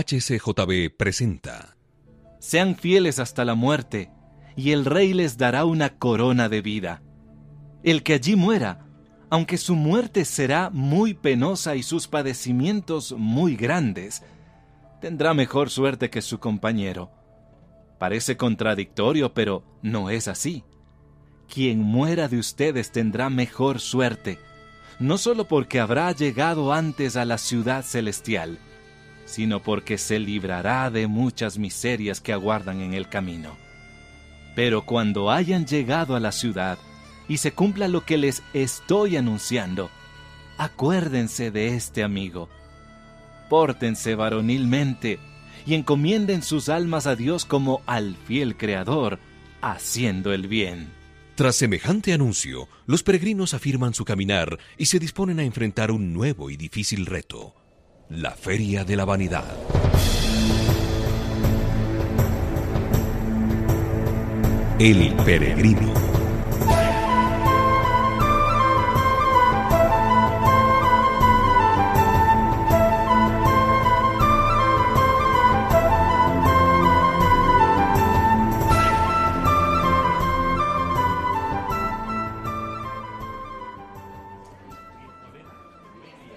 HCJB presenta. Sean fieles hasta la muerte, y el rey les dará una corona de vida. El que allí muera, aunque su muerte será muy penosa y sus padecimientos muy grandes, tendrá mejor suerte que su compañero. Parece contradictorio, pero no es así. Quien muera de ustedes tendrá mejor suerte, no solo porque habrá llegado antes a la ciudad celestial, sino porque se librará de muchas miserias que aguardan en el camino. Pero cuando hayan llegado a la ciudad y se cumpla lo que les estoy anunciando, acuérdense de este amigo. Pórtense varonilmente y encomienden sus almas a Dios como al fiel Creador, haciendo el bien. Tras semejante anuncio, los peregrinos afirman su caminar y se disponen a enfrentar un nuevo y difícil reto la Feria de la Vanidad. El Peregrino.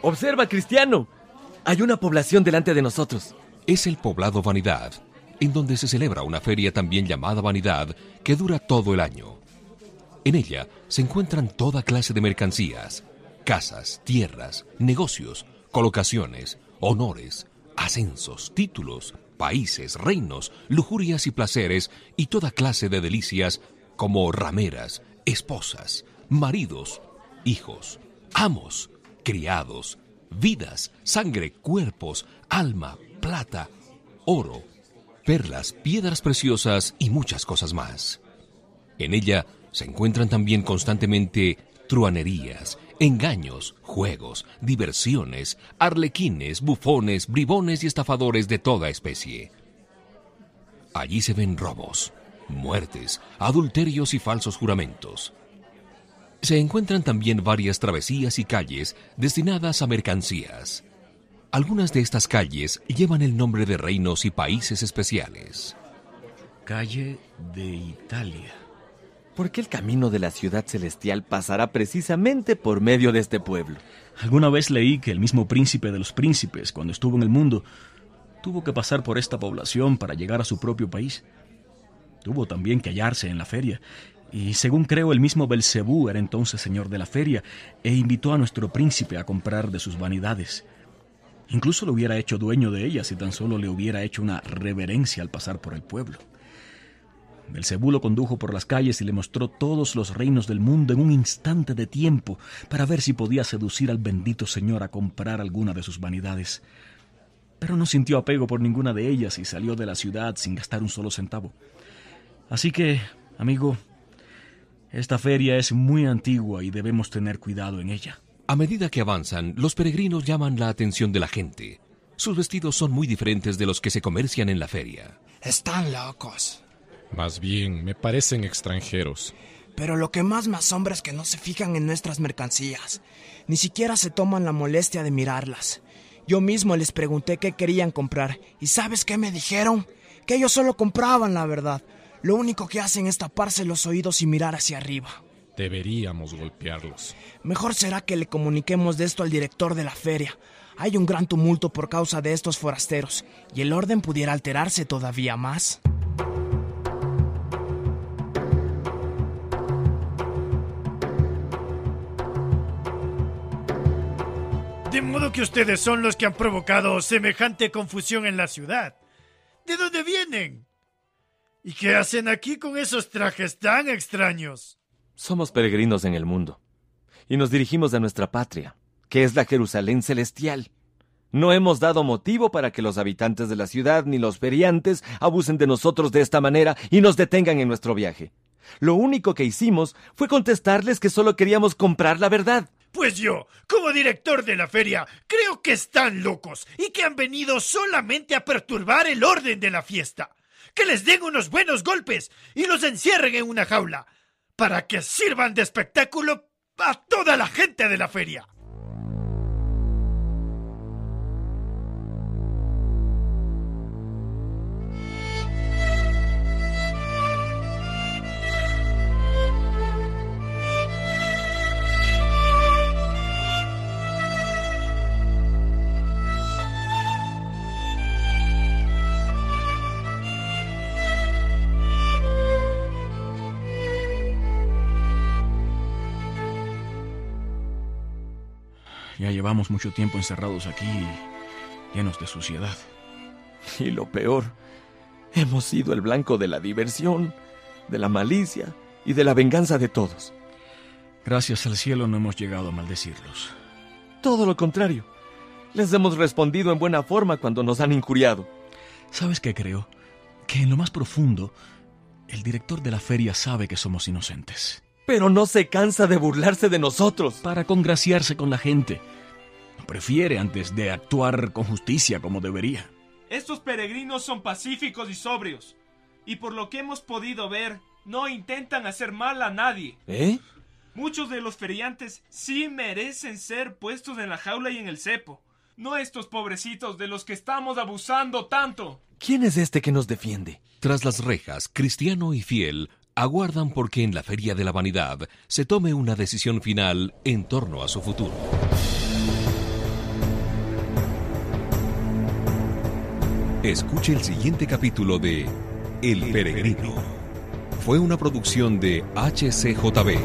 Observa, Cristiano. Hay una población delante de nosotros. Es el poblado Vanidad, en donde se celebra una feria también llamada Vanidad, que dura todo el año. En ella se encuentran toda clase de mercancías, casas, tierras, negocios, colocaciones, honores, ascensos, títulos, países, reinos, lujurias y placeres y toda clase de delicias como rameras, esposas, maridos, hijos, amos, criados, vidas, sangre, cuerpos, alma, plata, oro, perlas, piedras preciosas y muchas cosas más. En ella se encuentran también constantemente truanerías, engaños, juegos, diversiones, arlequines, bufones, bribones y estafadores de toda especie. Allí se ven robos, muertes, adulterios y falsos juramentos. Se encuentran también varias travesías y calles destinadas a mercancías. Algunas de estas calles llevan el nombre de reinos y países especiales. Calle de Italia. ¿Por qué el camino de la ciudad celestial pasará precisamente por medio de este pueblo? Alguna vez leí que el mismo príncipe de los príncipes, cuando estuvo en el mundo, tuvo que pasar por esta población para llegar a su propio país. Tuvo también que hallarse en la feria, y según creo, el mismo Belcebú era entonces señor de la feria e invitó a nuestro príncipe a comprar de sus vanidades. Incluso lo hubiera hecho dueño de ellas si tan solo le hubiera hecho una reverencia al pasar por el pueblo. Belcebú lo condujo por las calles y le mostró todos los reinos del mundo en un instante de tiempo para ver si podía seducir al bendito señor a comprar alguna de sus vanidades. Pero no sintió apego por ninguna de ellas y salió de la ciudad sin gastar un solo centavo. Así que, amigo, esta feria es muy antigua y debemos tener cuidado en ella. A medida que avanzan, los peregrinos llaman la atención de la gente. Sus vestidos son muy diferentes de los que se comercian en la feria. Están locos. Más bien, me parecen extranjeros. Pero lo que más me asombra es que no se fijan en nuestras mercancías. Ni siquiera se toman la molestia de mirarlas. Yo mismo les pregunté qué querían comprar. ¿Y sabes qué me dijeron? Que ellos solo compraban la verdad. Lo único que hacen es taparse los oídos y mirar hacia arriba. Deberíamos golpearlos. Mejor será que le comuniquemos de esto al director de la feria. Hay un gran tumulto por causa de estos forasteros, y el orden pudiera alterarse todavía más. De modo que ustedes son los que han provocado semejante confusión en la ciudad. ¿De dónde vienen? ¿Y qué hacen aquí con esos trajes tan extraños? Somos peregrinos en el mundo y nos dirigimos a nuestra patria, que es la Jerusalén celestial. No hemos dado motivo para que los habitantes de la ciudad ni los feriantes abusen de nosotros de esta manera y nos detengan en nuestro viaje. Lo único que hicimos fue contestarles que solo queríamos comprar la verdad. Pues yo, como director de la feria, creo que están locos y que han venido solamente a perturbar el orden de la fiesta. Que les den unos buenos golpes y los encierren en una jaula, para que sirvan de espectáculo a toda la gente de la feria. Ya llevamos mucho tiempo encerrados aquí, llenos de suciedad. Y lo peor, hemos sido el blanco de la diversión, de la malicia y de la venganza de todos. Gracias al cielo no hemos llegado a maldecirlos. Todo lo contrario. Les hemos respondido en buena forma cuando nos han injuriado. ¿Sabes qué creo? Que en lo más profundo, el director de la feria sabe que somos inocentes. Pero no se cansa de burlarse de nosotros. Para congraciarse con la gente. Prefiere antes de actuar con justicia como debería. Estos peregrinos son pacíficos y sobrios. Y por lo que hemos podido ver, no intentan hacer mal a nadie. ¿Eh? Muchos de los feriantes sí merecen ser puestos en la jaula y en el cepo. No estos pobrecitos de los que estamos abusando tanto. ¿Quién es este que nos defiende? Tras las rejas, cristiano y fiel aguardan porque en la Feria de la Vanidad se tome una decisión final en torno a su futuro. Escuche el siguiente capítulo de El Peregrino. Fue una producción de HCJB.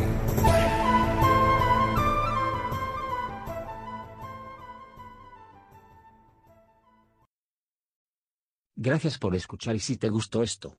Gracias por escuchar y si te gustó esto,